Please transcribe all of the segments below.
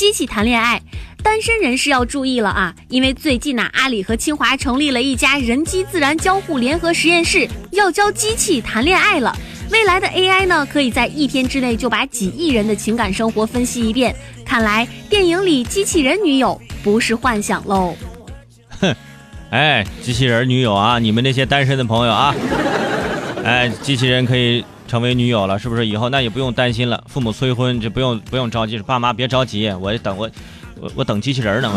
机器谈恋爱。单身人士要注意了啊，因为最近呢，阿里和清华成立了一家人机自然交互联合实验室，要教机器谈恋爱了。未来的 AI 呢，可以在一天之内就把几亿人的情感生活分析一遍。看来电影里机器人女友不是幻想喽。哼，哎，机器人女友啊，你们那些单身的朋友啊，哎，机器人可以成为女友了，是不是？以后那也不用担心了，父母催婚就不用不用着急，爸妈别着急，我等我我我等机器人呢。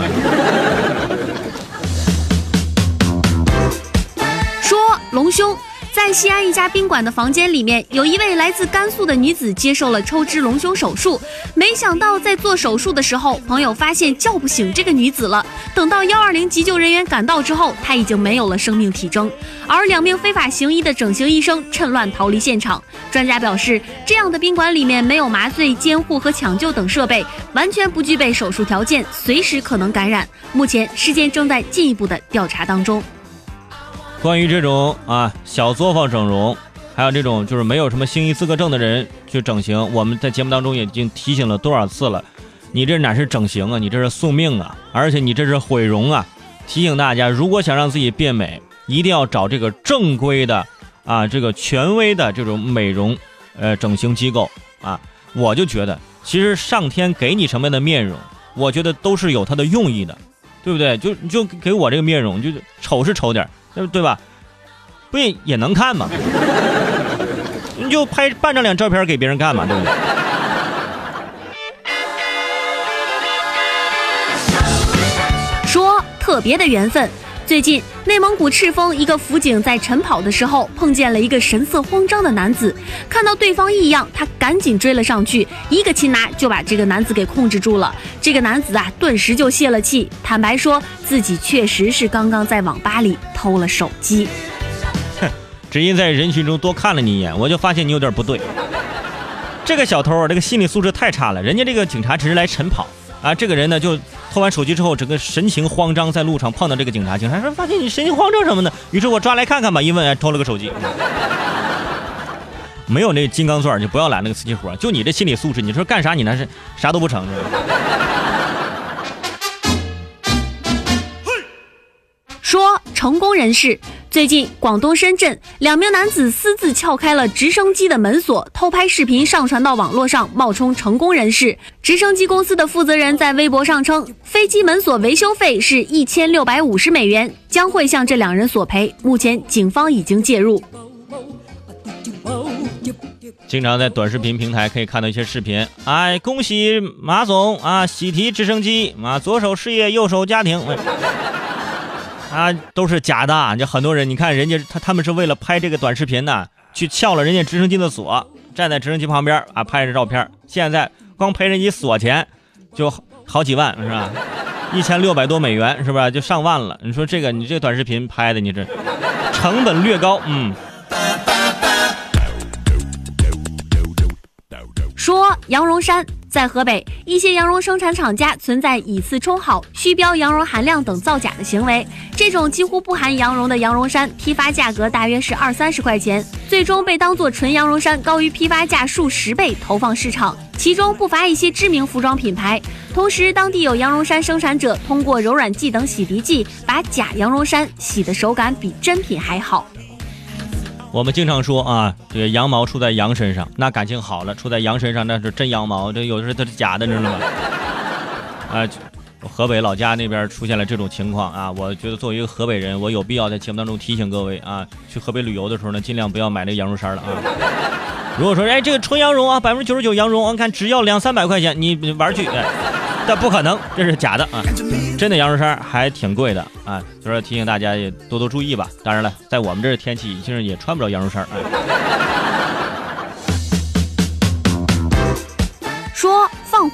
说龙兄。在西安一家宾馆的房间里面，有一位来自甘肃的女子接受了抽脂隆胸手术。没想到在做手术的时候，朋友发现叫不醒这个女子了。等到幺二零急救人员赶到之后，她已经没有了生命体征。而两名非法行医的整形医生趁乱逃离现场。专家表示，这样的宾馆里面没有麻醉、监护和抢救等设备，完全不具备手术条件，随时可能感染。目前事件正在进一步的调查当中。关于这种啊小作坊整容，还有这种就是没有什么行医资格证的人去整形，我们在节目当中已经提醒了多少次了？你这哪是整形啊？你这是送命啊！而且你这是毁容啊！提醒大家，如果想让自己变美，一定要找这个正规的啊，这个权威的这种美容呃整形机构啊。我就觉得，其实上天给你什么样的面容，我觉得都是有它的用意的，对不对？就就给我这个面容，就丑是丑点。对对吧？不也也能看吗？你就拍半张脸照片给别人看嘛，对不对？说特别的缘分。最近，内蒙古赤峰一个辅警在晨跑的时候碰见了一个神色慌张的男子，看到对方异样，他赶紧追了上去，一个擒拿就把这个男子给控制住了。这个男子啊，顿时就泄了气，坦白说自己确实是刚刚在网吧里偷了手机。哼，只因在人群中多看了你一眼，我就发现你有点不对。这个小偷，这个心理素质太差了，人家这个警察只是来晨跑。啊，这个人呢，就偷完手机之后，整个神情慌张，在路上碰到这个警察，警察说：“发现你神情慌张什么呢？”于是我抓来看看吧，一问，偷了个手机。没有那金刚钻，就不要揽那个瓷器活。就你这心理素质，你说干啥你那是啥都不成。说成功人士。最近，广东深圳两名男子私自撬开了直升机的门锁，偷拍视频上传到网络上，冒充成功人士。直升机公司的负责人在微博上称，飞机门锁维修费是一千六百五十美元，将会向这两人索赔。目前，警方已经介入。经常在短视频平台可以看到一些视频，哎，恭喜马总啊，喜提直升机啊，左手事业，右手家庭。啊，都是假的！就很多人，你看人家他他们是为了拍这个短视频呢，去撬了人家直升机的锁，站在直升机旁边啊拍着照片。现在光赔人家锁钱就好几万是吧？一千六百多美元是吧？就上万了。你说这个你这短视频拍的你这成本略高，嗯。说羊绒衫。在河北，一些羊绒生产厂家存在以次充好、虚标羊绒含量等造假的行为。这种几乎不含羊绒的羊绒衫，批发价格大约是二三十块钱，最终被当作纯羊绒衫高于批发价数十倍投放市场。其中不乏一些知名服装品牌。同时，当地有羊绒衫生产者通过柔软剂等洗涤剂，把假羊绒衫洗的手感比真品还好。我们经常说啊，这个羊毛出在羊身上，那感情好了；出在羊身上，那是真羊毛。这有的时候它是假的，你知道吗？啊，河北老家那边出现了这种情况啊，我觉得作为一个河北人，我有必要在节目当中提醒各位啊，去河北旅游的时候呢，尽量不要买那个羊绒衫了啊。如果说哎，这个纯羊绒啊，百分之九十九羊绒，我看只要两三百块钱，你玩去。但不可能，这是假的啊！真的羊绒衫还挺贵的啊，所以说提醒大家也多多注意吧。当然了，在我们这儿天气，已经也穿不着羊绒衫啊。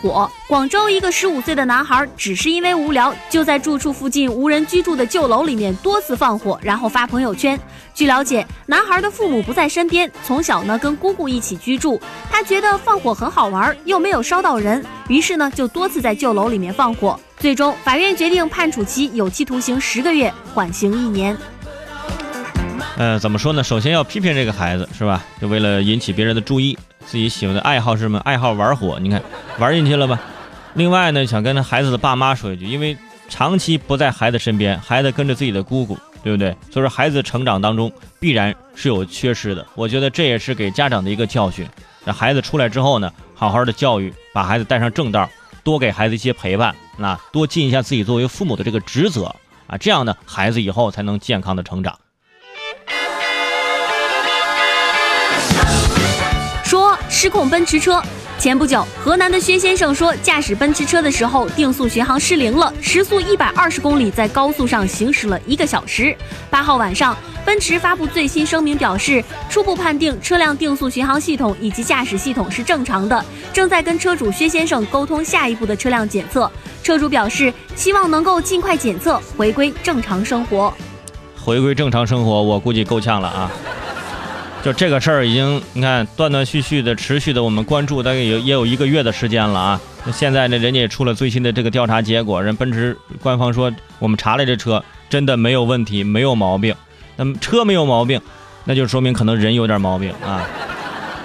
火，广州一个十五岁的男孩只是因为无聊，就在住处附近无人居住的旧楼里面多次放火，然后发朋友圈。据了解，男孩的父母不在身边，从小呢跟姑姑一起居住。他觉得放火很好玩，又没有烧到人，于是呢就多次在旧楼里面放火。最终，法院决定判处其有期徒刑十个月，缓刑一年。呃，怎么说呢？首先要批评这个孩子，是吧？就为了引起别人的注意。自己喜欢的爱好是什么？爱好玩火，你看玩进去了吧？另外呢，想跟孩子的爸妈说一句，因为长期不在孩子身边，孩子跟着自己的姑姑，对不对？所以说孩子成长当中必然是有缺失的。我觉得这也是给家长的一个教训。让孩子出来之后呢，好好的教育，把孩子带上正道，多给孩子一些陪伴，那多尽一下自己作为父母的这个职责啊，这样呢，孩子以后才能健康的成长。失控奔驰车。前不久，河南的薛先生说，驾驶奔驰车的时候，定速巡航失灵了，时速一百二十公里，在高速上行驶了一个小时。八号晚上，奔驰发布最新声明，表示初步判定车辆定速巡航系统以及驾驶系统是正常的，正在跟车主薛先生沟通下一步的车辆检测。车主表示，希望能够尽快检测，回归正常生活。回归正常生活，我估计够呛了啊。就这个事儿已经，你看断断续续的、持续的，我们关注大概也也有一个月的时间了啊。那现在呢，人家也出了最新的这个调查结果，人奔驰官方说，我们查了这车真的没有问题，没有毛病。那么车没有毛病，那就说明可能人有点毛病啊。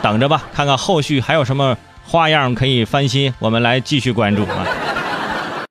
等着吧，看看后续还有什么花样可以翻新，我们来继续关注啊。